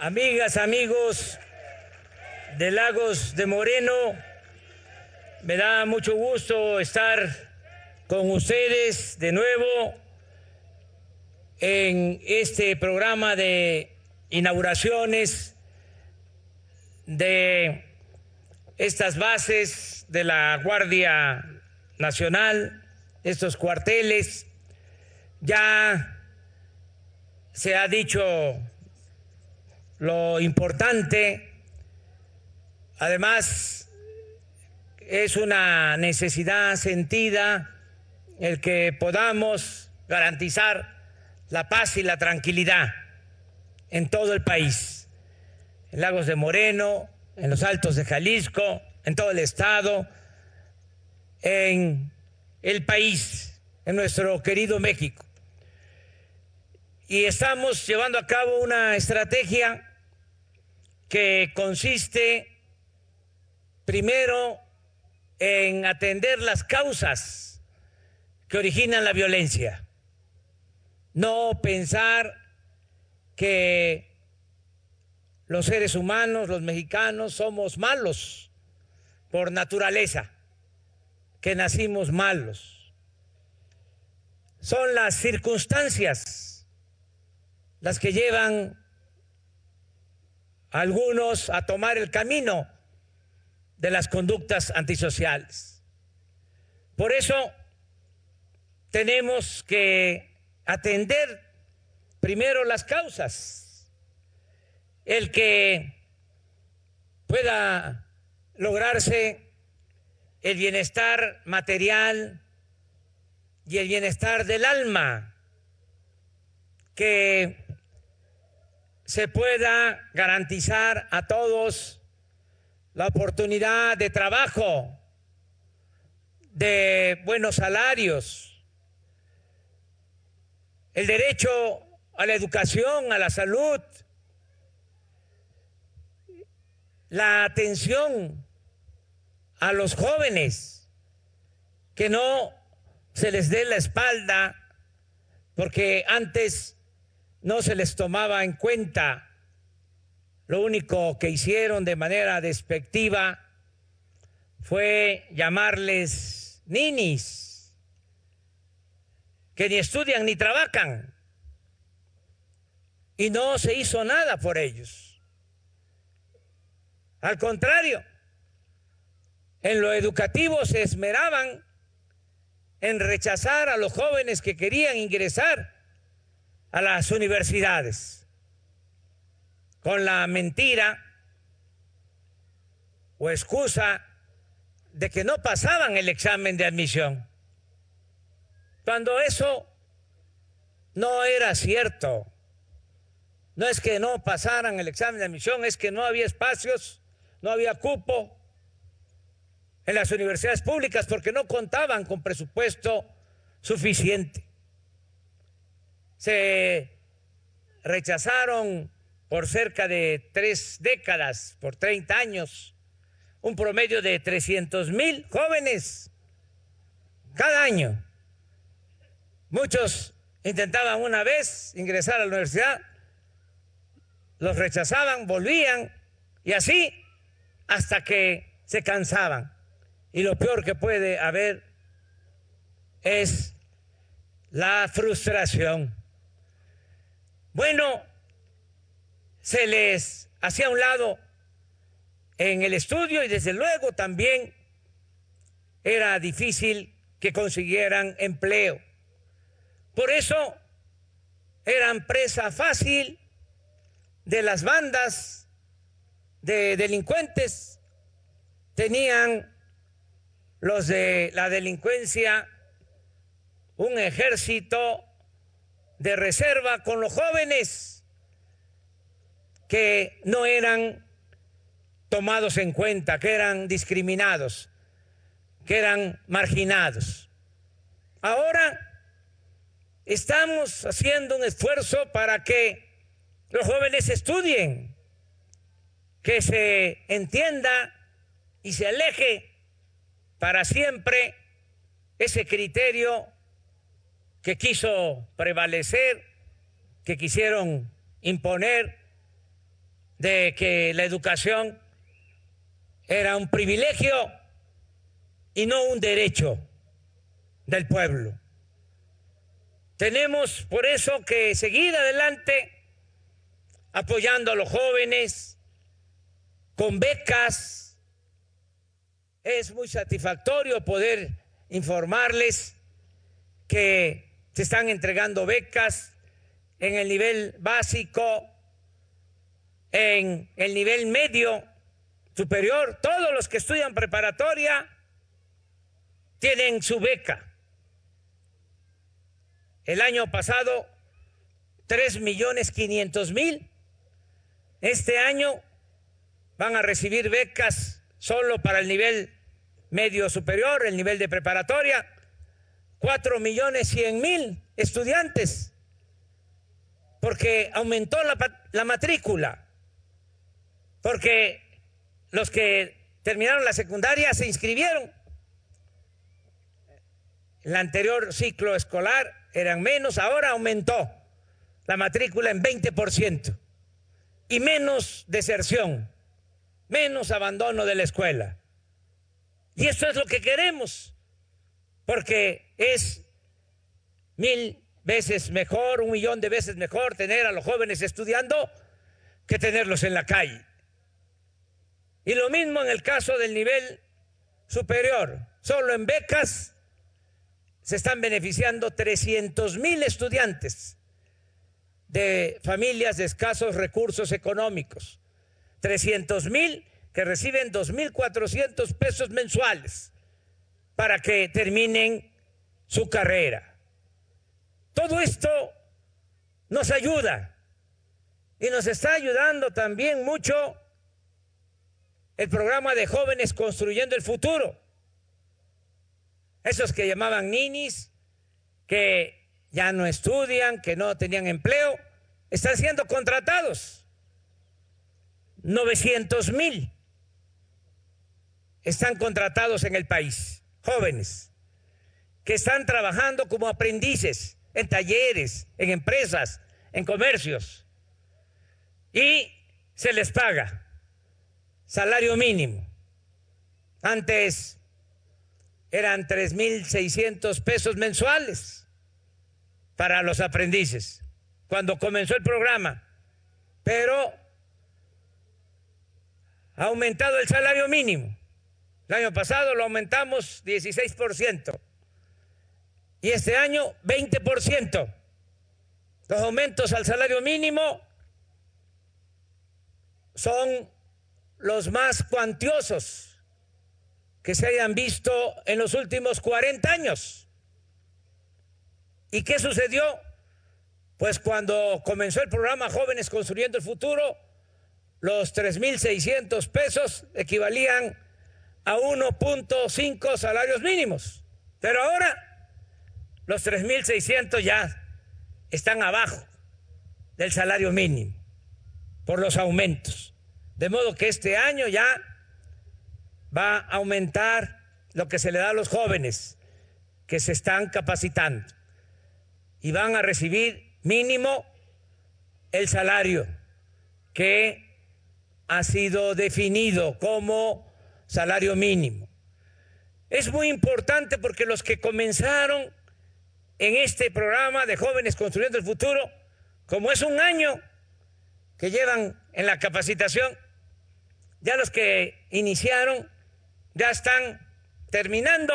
amigas, amigos de Lagos de Moreno, me da mucho gusto estar con ustedes de nuevo en este programa de inauguraciones de estas bases de la Guardia Nacional, estos cuarteles. Ya se ha dicho lo importante, además es una necesidad sentida el que podamos garantizar la paz y la tranquilidad en todo el país, en Lagos de Moreno, en los Altos de Jalisco, en todo el estado, en el país, en nuestro querido México. Y estamos llevando a cabo una estrategia que consiste primero en atender las causas que originan la violencia, no pensar que los seres humanos, los mexicanos, somos malos por naturaleza, que nacimos malos. Son las circunstancias las que llevan algunos a tomar el camino de las conductas antisociales. Por eso tenemos que atender primero las causas, el que pueda lograrse el bienestar material y el bienestar del alma, que se pueda garantizar a todos la oportunidad de trabajo, de buenos salarios, el derecho a la educación, a la salud, la atención a los jóvenes, que no se les dé la espalda, porque antes no se les tomaba en cuenta. Lo único que hicieron de manera despectiva fue llamarles ninis, que ni estudian ni trabajan. Y no se hizo nada por ellos. Al contrario, en lo educativo se esmeraban en rechazar a los jóvenes que querían ingresar a las universidades. Con la mentira o excusa de que no pasaban el examen de admisión, cuando eso no era cierto. No es que no pasaran el examen de admisión, es que no había espacios, no había cupo en las universidades públicas porque no contaban con presupuesto suficiente se rechazaron por cerca de tres décadas, por 30 años, un promedio de 300 mil jóvenes cada año. Muchos intentaban una vez ingresar a la universidad, los rechazaban, volvían y así hasta que se cansaban. Y lo peor que puede haber es la frustración. Bueno, se les hacía un lado en el estudio y desde luego también era difícil que consiguieran empleo. Por eso eran presa fácil de las bandas de delincuentes. Tenían los de la delincuencia un ejército de reserva con los jóvenes que no eran tomados en cuenta, que eran discriminados, que eran marginados. Ahora estamos haciendo un esfuerzo para que los jóvenes estudien, que se entienda y se aleje para siempre ese criterio que quiso prevalecer, que quisieron imponer de que la educación era un privilegio y no un derecho del pueblo. Tenemos por eso que seguir adelante apoyando a los jóvenes con becas. Es muy satisfactorio poder informarles que se están entregando becas en el nivel básico, en el nivel medio, superior. Todos los que estudian preparatoria tienen su beca. El año pasado, tres millones quinientos mil. Este año van a recibir becas solo para el nivel medio superior, el nivel de preparatoria, cuatro millones cien mil estudiantes, porque aumentó la, la matrícula, porque los que terminaron la secundaria se inscribieron. El anterior ciclo escolar eran menos, ahora aumentó la matrícula en 20% y menos deserción, menos abandono de la escuela. Y eso es lo que queremos, porque es mil veces mejor, un millón de veces mejor tener a los jóvenes estudiando que tenerlos en la calle. Y lo mismo en el caso del nivel superior. Solo en becas se están beneficiando 300 mil estudiantes de familias de escasos recursos económicos. 300 mil que reciben 2.400 pesos mensuales para que terminen su carrera. Todo esto nos ayuda y nos está ayudando también mucho el programa de jóvenes construyendo el futuro. Esos que llamaban ninis, que ya no estudian, que no tenían empleo, están siendo contratados. 900 mil están contratados en el país, jóvenes, que están trabajando como aprendices en talleres, en empresas, en comercios, y se les paga salario mínimo. Antes eran 3.600 pesos mensuales para los aprendices cuando comenzó el programa, pero ha aumentado el salario mínimo. El año pasado lo aumentamos 16% y este año 20%. Los aumentos al salario mínimo son los más cuantiosos que se hayan visto en los últimos 40 años. ¿Y qué sucedió? Pues cuando comenzó el programa Jóvenes Construyendo el Futuro, los 3.600 pesos equivalían a 1.5 salarios mínimos. Pero ahora los 3.600 ya están abajo del salario mínimo por los aumentos. De modo que este año ya va a aumentar lo que se le da a los jóvenes que se están capacitando y van a recibir mínimo el salario que ha sido definido como salario mínimo. Es muy importante porque los que comenzaron en este programa de jóvenes construyendo el futuro, como es un año que llevan en la capacitación, ya los que iniciaron ya están terminando.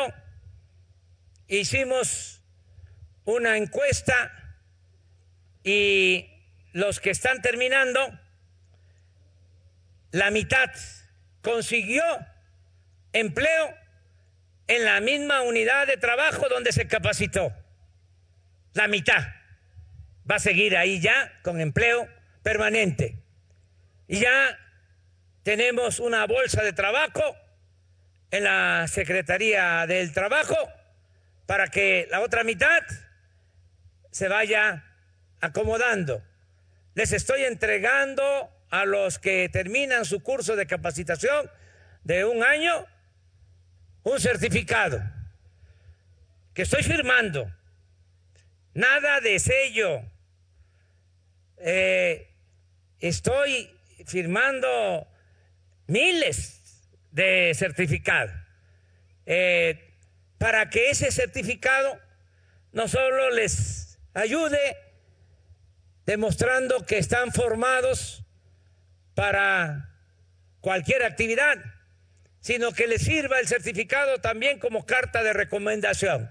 Hicimos una encuesta y los que están terminando, la mitad consiguió empleo en la misma unidad de trabajo donde se capacitó. La mitad va a seguir ahí ya con empleo permanente. Y ya tenemos una bolsa de trabajo en la Secretaría del Trabajo para que la otra mitad se vaya acomodando. Les estoy entregando a los que terminan su curso de capacitación de un año un certificado que estoy firmando. Nada de sello. Eh, estoy firmando miles de certificados eh, para que ese certificado no solo les ayude demostrando que están formados para cualquier actividad, sino que les sirva el certificado también como carta de recomendación,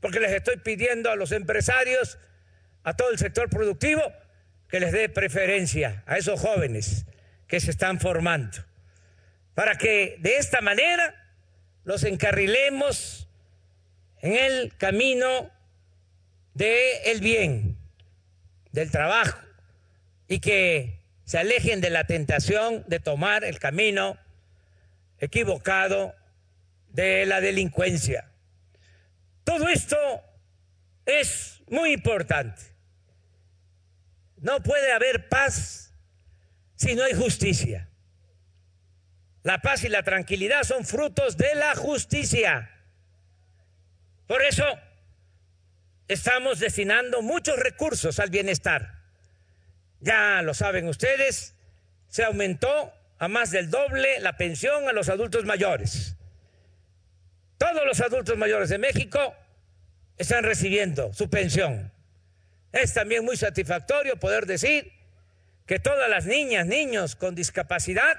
porque les estoy pidiendo a los empresarios, a todo el sector productivo, que les dé preferencia a esos jóvenes que se están formando, para que de esta manera los encarrilemos en el camino del bien, del trabajo, y que se alejen de la tentación de tomar el camino equivocado de la delincuencia. Todo esto es muy importante. No puede haber paz si no hay justicia. La paz y la tranquilidad son frutos de la justicia. Por eso estamos destinando muchos recursos al bienestar. Ya lo saben ustedes, se aumentó a más del doble la pensión a los adultos mayores. Todos los adultos mayores de México están recibiendo su pensión. Es también muy satisfactorio poder decir que todas las niñas, niños con discapacidad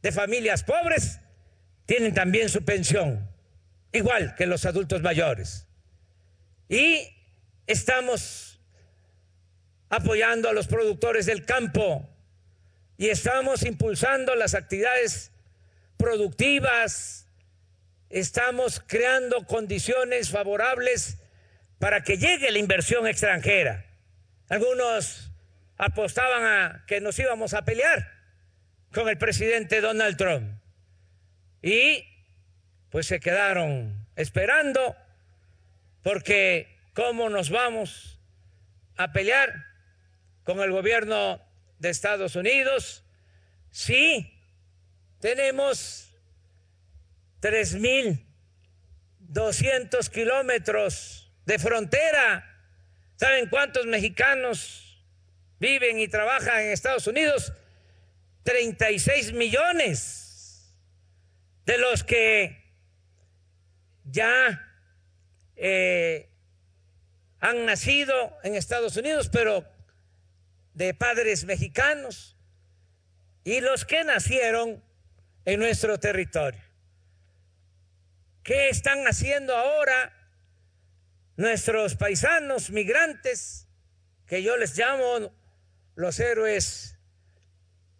de familias pobres tienen también su pensión, igual que los adultos mayores. Y estamos apoyando a los productores del campo y estamos impulsando las actividades productivas, estamos creando condiciones favorables para que llegue la inversión extranjera. Algunos apostaban a que nos íbamos a pelear con el presidente Donald Trump. Y pues se quedaron esperando porque ¿cómo nos vamos a pelear con el gobierno de Estados Unidos si tenemos 3.200 kilómetros de frontera. ¿Saben cuántos mexicanos viven y trabajan en Estados Unidos? 36 millones, de los que ya eh, han nacido en Estados Unidos, pero de padres mexicanos, y los que nacieron en nuestro territorio. ¿Qué están haciendo ahora nuestros paisanos migrantes, que yo les llamo los héroes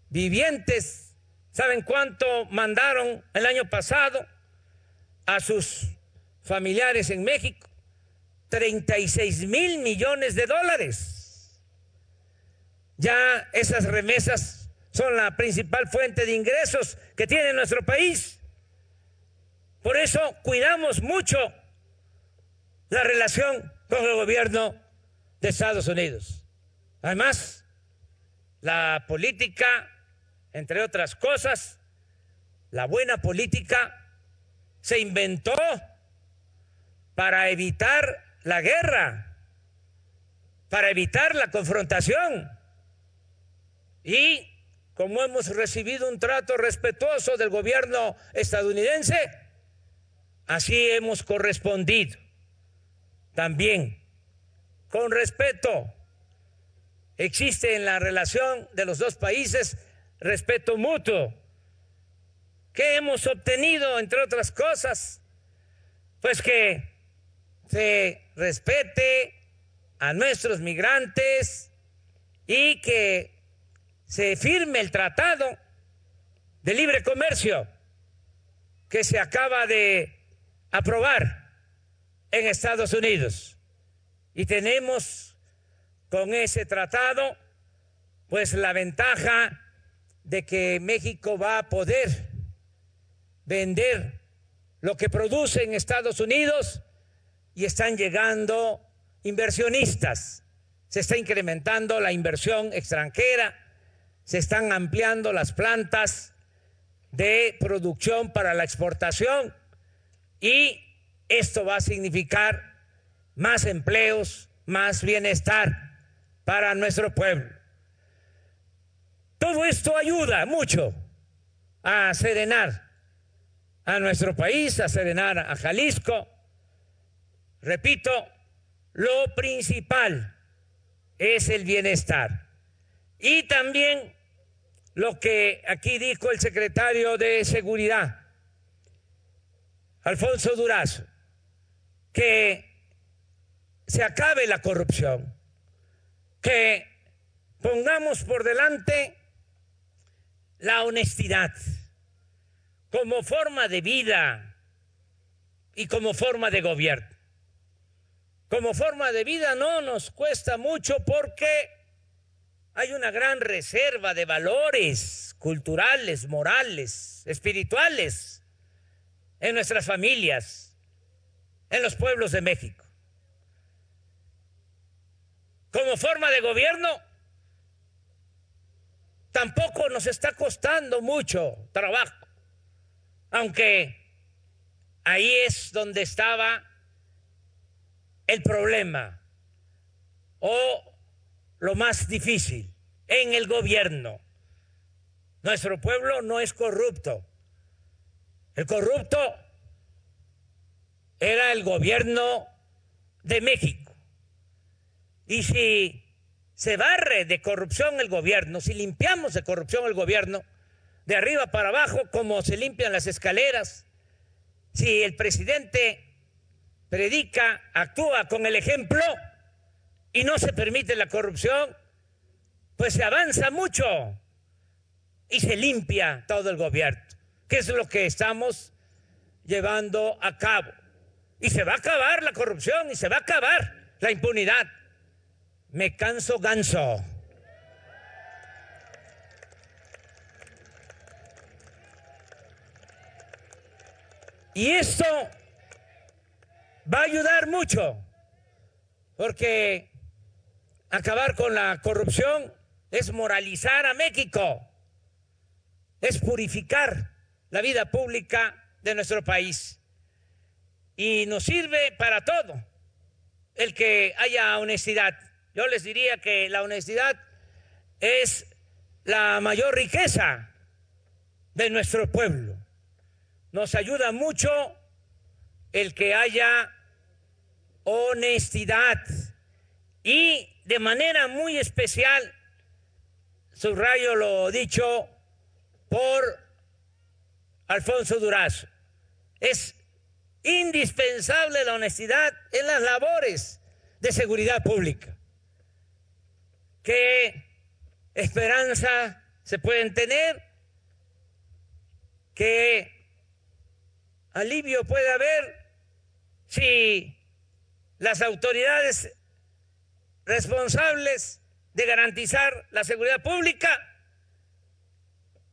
vivientes, ¿saben cuánto mandaron el año pasado a sus familiares en México? 36 mil millones de dólares. Ya esas remesas son la principal fuente de ingresos que tiene nuestro país. Por eso cuidamos mucho la relación con el gobierno de Estados Unidos. Además, la política, entre otras cosas, la buena política se inventó para evitar la guerra, para evitar la confrontación. Y como hemos recibido un trato respetuoso del gobierno estadounidense, así hemos correspondido también con respeto. Existe en la relación de los dos países respeto mutuo. ¿Qué hemos obtenido, entre otras cosas? Pues que se respete a nuestros migrantes y que se firme el tratado de libre comercio que se acaba de aprobar en Estados Unidos. Y tenemos con ese tratado pues la ventaja de que México va a poder vender lo que produce en Estados Unidos y están llegando inversionistas. Se está incrementando la inversión extranjera, se están ampliando las plantas de producción para la exportación y esto va a significar más empleos, más bienestar para nuestro pueblo. Todo esto ayuda mucho a serenar a nuestro país, a serenar a Jalisco. Repito, lo principal es el bienestar. Y también lo que aquí dijo el secretario de Seguridad, Alfonso Durazo, que se acabe la corrupción, que pongamos por delante la honestidad como forma de vida y como forma de gobierno. Como forma de vida no nos cuesta mucho porque hay una gran reserva de valores culturales, morales, espirituales en nuestras familias, en los pueblos de México. Como forma de gobierno, tampoco nos está costando mucho trabajo, aunque ahí es donde estaba el problema o lo más difícil en el gobierno. Nuestro pueblo no es corrupto. El corrupto era el gobierno de México. Y si se barre de corrupción el gobierno, si limpiamos de corrupción el gobierno, de arriba para abajo, como se limpian las escaleras, si el presidente predica, actúa con el ejemplo y no se permite la corrupción, pues se avanza mucho y se limpia todo el gobierno, que es lo que estamos llevando a cabo. Y se va a acabar la corrupción y se va a acabar la impunidad me canso ganso. Y esto va a ayudar mucho, porque acabar con la corrupción es moralizar a México, es purificar la vida pública de nuestro país. Y nos sirve para todo el que haya honestidad. Yo les diría que la honestidad es la mayor riqueza de nuestro pueblo. Nos ayuda mucho el que haya honestidad y de manera muy especial, subrayo lo dicho por Alfonso Durazo, es indispensable la honestidad en las labores de seguridad pública. Qué esperanza se pueden tener, qué alivio puede haber si las autoridades responsables de garantizar la seguridad pública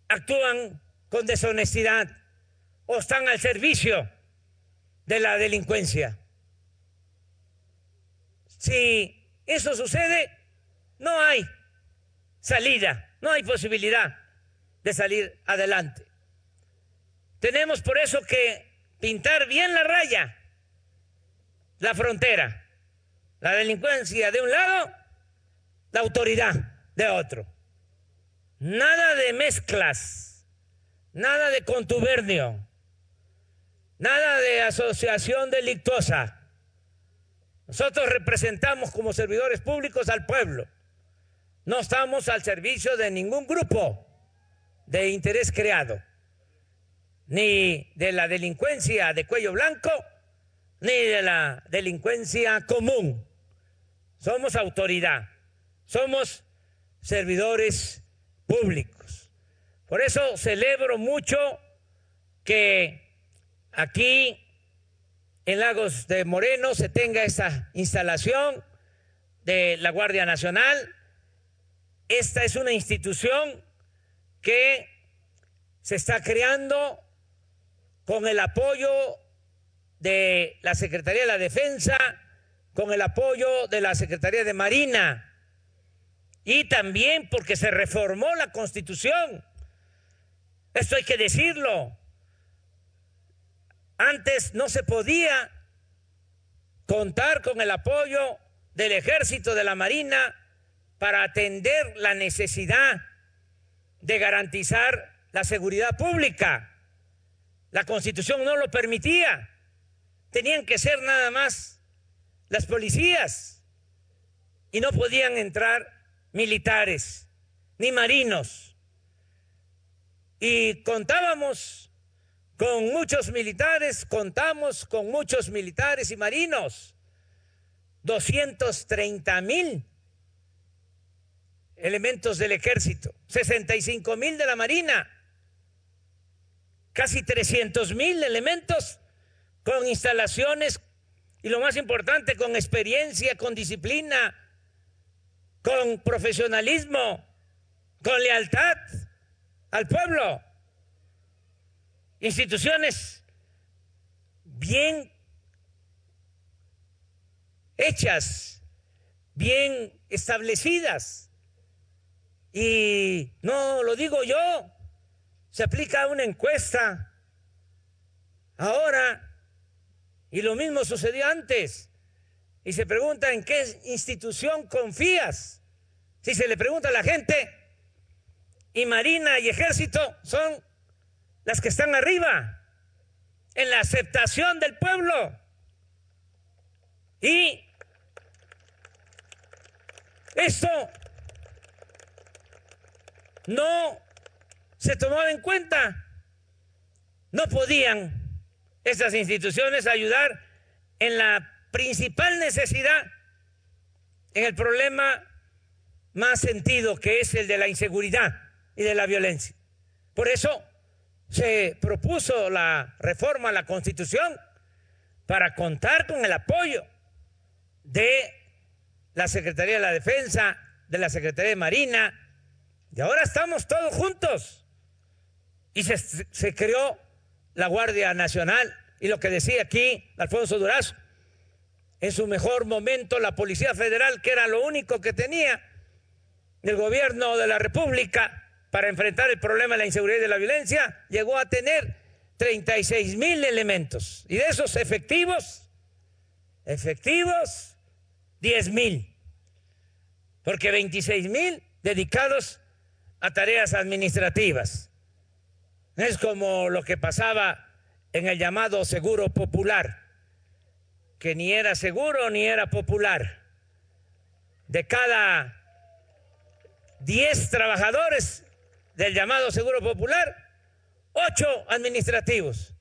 actúan con deshonestidad o están al servicio de la delincuencia. Si eso sucede, no hay salida, no hay posibilidad de salir adelante. Tenemos por eso que pintar bien la raya, la frontera, la delincuencia de un lado, la autoridad de otro. Nada de mezclas, nada de contubernio, nada de asociación delictuosa. Nosotros representamos como servidores públicos al pueblo. No estamos al servicio de ningún grupo de interés creado, ni de la delincuencia de cuello blanco, ni de la delincuencia común. Somos autoridad, somos servidores públicos. Por eso celebro mucho que aquí en Lagos de Moreno se tenga esa instalación de la Guardia Nacional esta es una institución que se está creando con el apoyo de la Secretaría de la Defensa, con el apoyo de la Secretaría de Marina y también porque se reformó la Constitución. Esto hay que decirlo. Antes no se podía contar con el apoyo del ejército, de la Marina, para atender la necesidad de garantizar la seguridad pública. La constitución no lo permitía. Tenían que ser nada más las policías y no podían entrar militares ni marinos. Y contábamos con muchos militares, contamos con muchos militares y marinos, 230 mil elementos del ejército, 65 mil de la marina, casi 300 mil elementos con instalaciones y lo más importante, con experiencia, con disciplina, con profesionalismo, con lealtad al pueblo. Instituciones bien hechas, bien establecidas. Y no lo digo yo, se aplica una encuesta ahora y lo mismo sucedió antes. Y se pregunta en qué institución confías. Si se le pregunta a la gente, y Marina y Ejército son las que están arriba, en la aceptación del pueblo. Y esto no se tomaba en cuenta. No podían esas instituciones ayudar en la principal necesidad, en el problema más sentido que es el de la inseguridad y de la violencia. Por eso se propuso la reforma a la Constitución para contar con el apoyo de la Secretaría de la Defensa, de la Secretaría de Marina, y ahora estamos todos juntos. Y se creó la Guardia Nacional y lo que decía aquí Alfonso Durazo, en su mejor momento la Policía Federal, que era lo único que tenía el gobierno de la República para enfrentar el problema de la inseguridad y de la violencia, llegó a tener 36 mil elementos. Y de esos efectivos, efectivos, 10 mil. Porque 26 mil dedicados a tareas administrativas. Es como lo que pasaba en el llamado seguro popular, que ni era seguro ni era popular. De cada 10 trabajadores del llamado seguro popular, 8 administrativos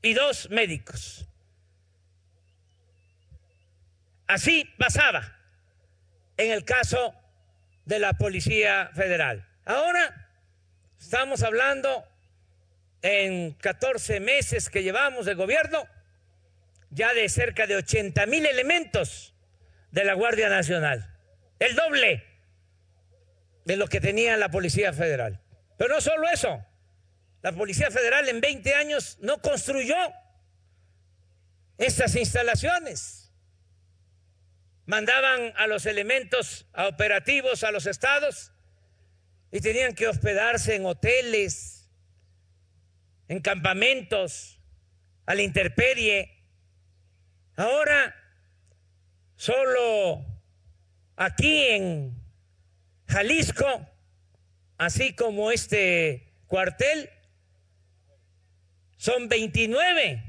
y 2 médicos. Así pasaba en el caso de la Policía Federal. Ahora estamos hablando en 14 meses que llevamos de gobierno, ya de cerca de 80 mil elementos de la Guardia Nacional. El doble de lo que tenía la Policía Federal. Pero no solo eso, la Policía Federal en 20 años no construyó estas instalaciones. Mandaban a los elementos a operativos a los estados y tenían que hospedarse en hoteles, en campamentos, a la interperie. Ahora, solo aquí en Jalisco, así como este cuartel, son 29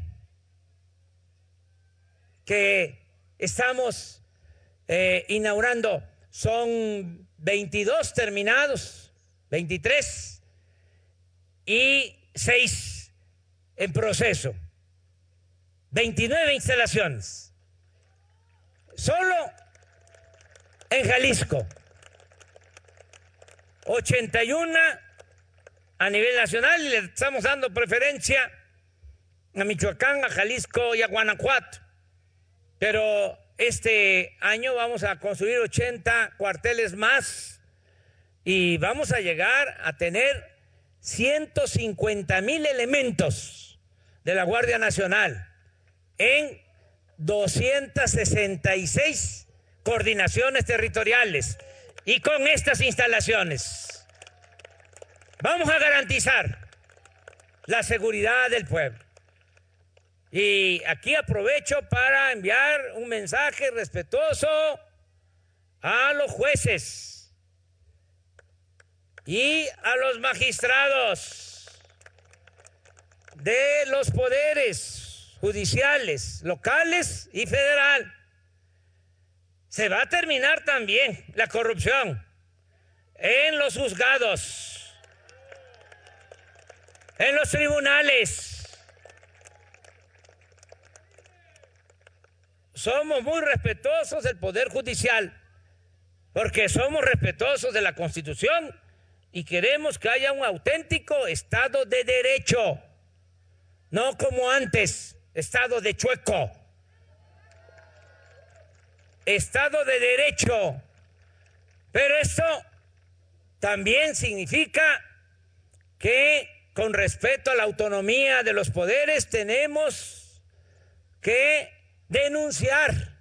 que estamos eh, inaugurando. Son 22 terminados, 23, y seis en proceso, 29 instalaciones, solo en Jalisco, 81 a nivel nacional y le estamos dando preferencia a Michoacán, a Jalisco y a Guanajuato. Pero este año vamos a construir 80 cuarteles más y vamos a llegar a tener 150 mil elementos de la Guardia Nacional en 266 coordinaciones territoriales y con estas instalaciones vamos a garantizar la seguridad del pueblo. Y aquí aprovecho para enviar un mensaje respetuoso a los jueces y a los magistrados de los poderes judiciales, locales y federal. Se va a terminar también la corrupción en los juzgados, en los tribunales. Somos muy respetuosos del Poder Judicial, porque somos respetuosos de la Constitución y queremos que haya un auténtico Estado de Derecho, no como antes, Estado de chueco. Estado de Derecho. Pero esto también significa que con respeto a la autonomía de los poderes tenemos que denunciar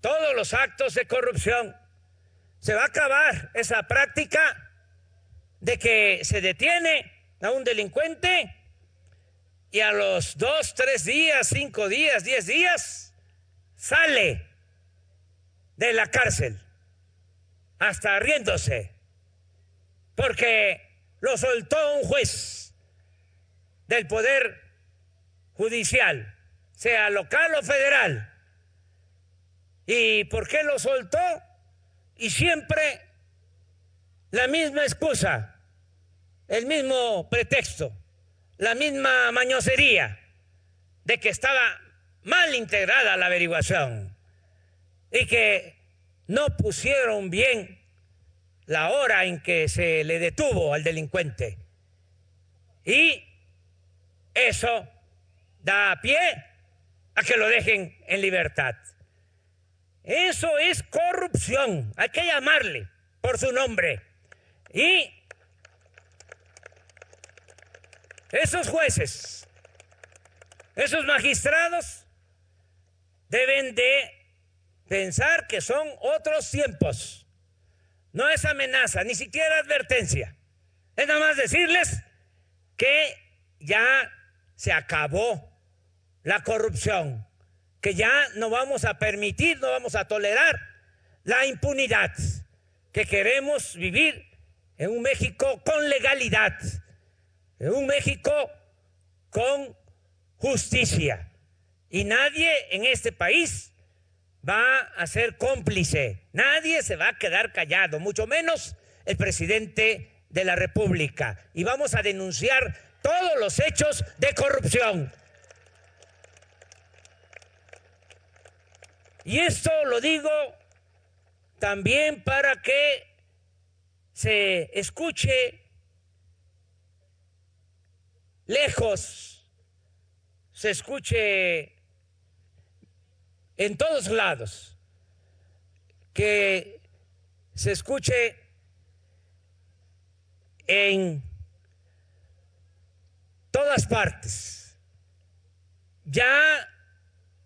todos los actos de corrupción. Se va a acabar esa práctica de que se detiene a un delincuente y a los dos, tres días, cinco días, diez días, sale de la cárcel, hasta riéndose, porque lo soltó un juez del Poder Judicial, sea local o federal. ¿Y por qué lo soltó? Y siempre la misma excusa, el mismo pretexto, la misma mañosería de que estaba mal integrada la averiguación y que no pusieron bien la hora en que se le detuvo al delincuente. Y eso da pie a que lo dejen en libertad. Eso es corrupción, hay que llamarle por su nombre. Y esos jueces, esos magistrados deben de pensar que son otros tiempos. No es amenaza, ni siquiera advertencia. Es nada más decirles que ya se acabó la corrupción, que ya no vamos a permitir, no vamos a tolerar la impunidad, que queremos vivir en un México con legalidad, en un México con justicia. Y nadie en este país va a ser cómplice. Nadie se va a quedar callado, mucho menos el presidente de la República. Y vamos a denunciar todos los hechos de corrupción. Y esto lo digo también para que se escuche lejos, se escuche en todos lados, que se escuche en todas partes. Ya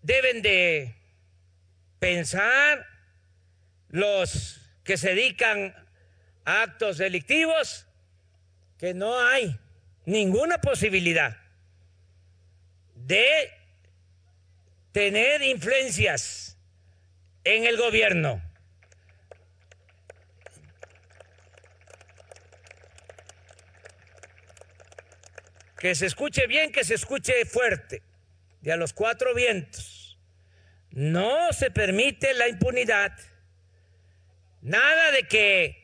deben de pensar los que se dedican actos delictivos que no hay ninguna posibilidad de tener influencias en el gobierno. Que se escuche bien, que se escuche fuerte, de a los cuatro vientos. No se permite la impunidad. Nada de que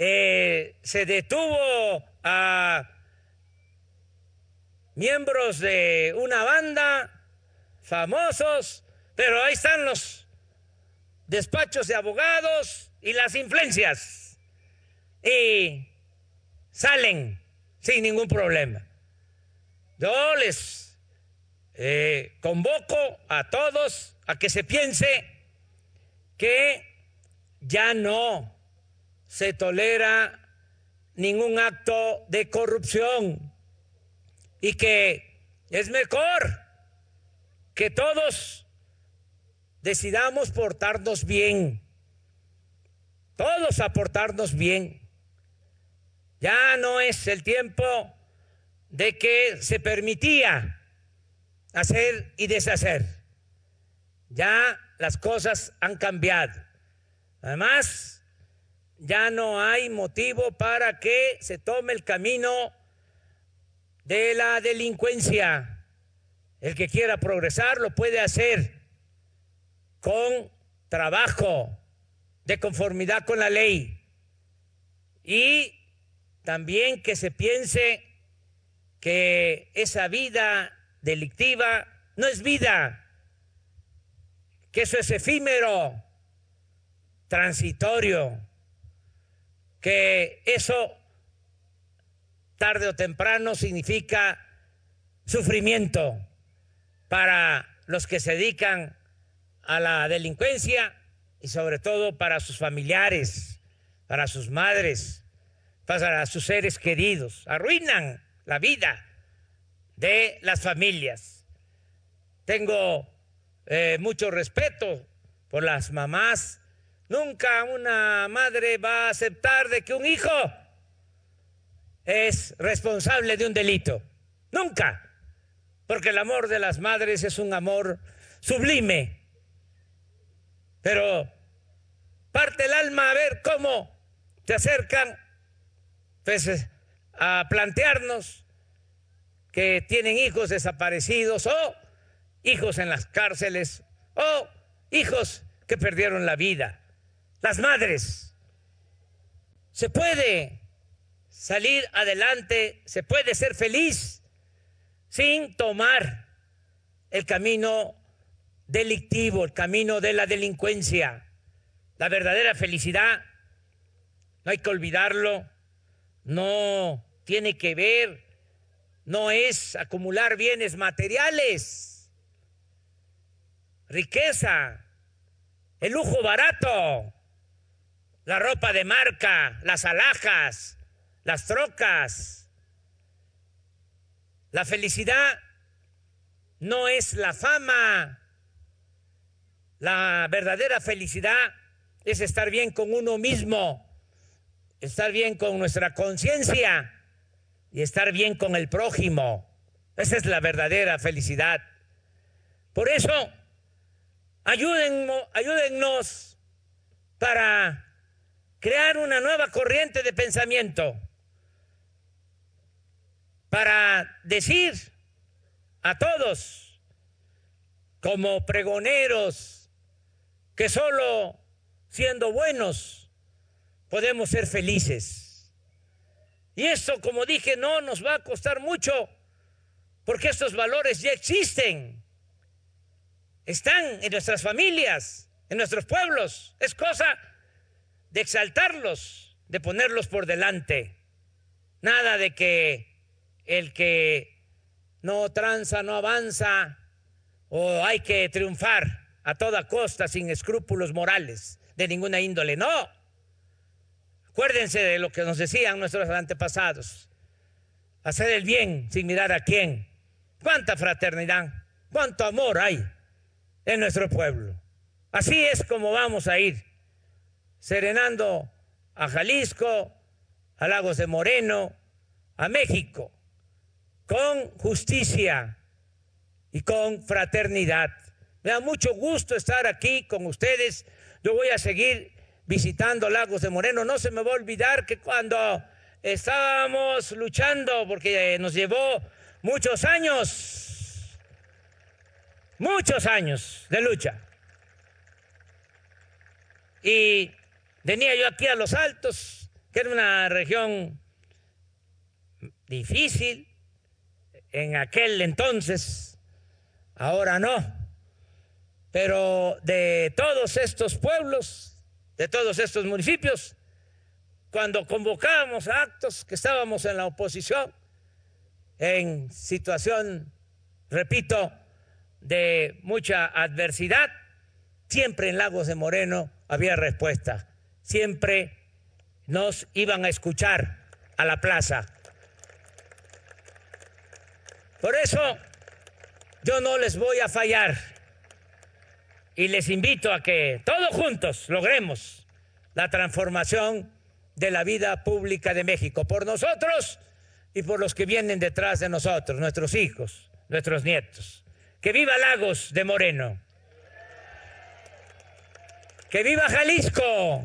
eh, se detuvo a miembros de una banda famosos, pero ahí están los despachos de abogados y las influencias. Y salen sin ningún problema. Yo les eh, convoco a todos a que se piense que ya no se tolera ningún acto de corrupción y que es mejor que todos decidamos portarnos bien, todos aportarnos bien. Ya no es el tiempo de que se permitía hacer y deshacer. Ya las cosas han cambiado. Además, ya no hay motivo para que se tome el camino de la delincuencia. El que quiera progresar lo puede hacer con trabajo, de conformidad con la ley. Y también que se piense que esa vida delictiva no es vida, que eso es efímero, transitorio, que eso tarde o temprano significa sufrimiento para los que se dedican a la delincuencia y sobre todo para sus familiares, para sus madres, para sus seres queridos. Arruinan la vida de las familias. Tengo eh, mucho respeto por las mamás. Nunca una madre va a aceptar de que un hijo es responsable de un delito. Nunca. Porque el amor de las madres es un amor sublime. Pero parte el alma a ver cómo te acercan pues, a plantearnos que tienen hijos desaparecidos o hijos en las cárceles o hijos que perdieron la vida. Las madres. Se puede salir adelante, se puede ser feliz sin tomar el camino delictivo, el camino de la delincuencia. La verdadera felicidad, no hay que olvidarlo, no tiene que ver, no es acumular bienes materiales, riqueza, el lujo barato, la ropa de marca, las alhajas, las trocas. La felicidad no es la fama. La verdadera felicidad es estar bien con uno mismo, estar bien con nuestra conciencia y estar bien con el prójimo. Esa es la verdadera felicidad. Por eso, ayúdennos, ayúdennos para crear una nueva corriente de pensamiento para decir a todos, como pregoneros, que solo siendo buenos podemos ser felices. Y eso, como dije, no nos va a costar mucho, porque estos valores ya existen, están en nuestras familias, en nuestros pueblos. Es cosa de exaltarlos, de ponerlos por delante. Nada de que el que no tranza, no avanza, o hay que triunfar a toda costa sin escrúpulos morales de ninguna índole. No. Acuérdense de lo que nos decían nuestros antepasados. Hacer el bien sin mirar a quién. ¿Cuánta fraternidad? ¿Cuánto amor hay en nuestro pueblo? Así es como vamos a ir serenando a Jalisco, a Lagos de Moreno, a México con justicia y con fraternidad. Me da mucho gusto estar aquí con ustedes. Yo voy a seguir visitando Lagos de Moreno. No se me va a olvidar que cuando estábamos luchando, porque nos llevó muchos años, muchos años de lucha. Y venía yo aquí a Los Altos, que era una región difícil, en aquel entonces, ahora no. Pero de todos estos pueblos, de todos estos municipios, cuando convocábamos actos que estábamos en la oposición, en situación, repito, de mucha adversidad, siempre en Lagos de Moreno había respuesta. Siempre nos iban a escuchar a la plaza por eso yo no les voy a fallar y les invito a que todos juntos logremos la transformación de la vida pública de México, por nosotros y por los que vienen detrás de nosotros, nuestros hijos, nuestros nietos. Que viva Lagos de Moreno. Que viva Jalisco.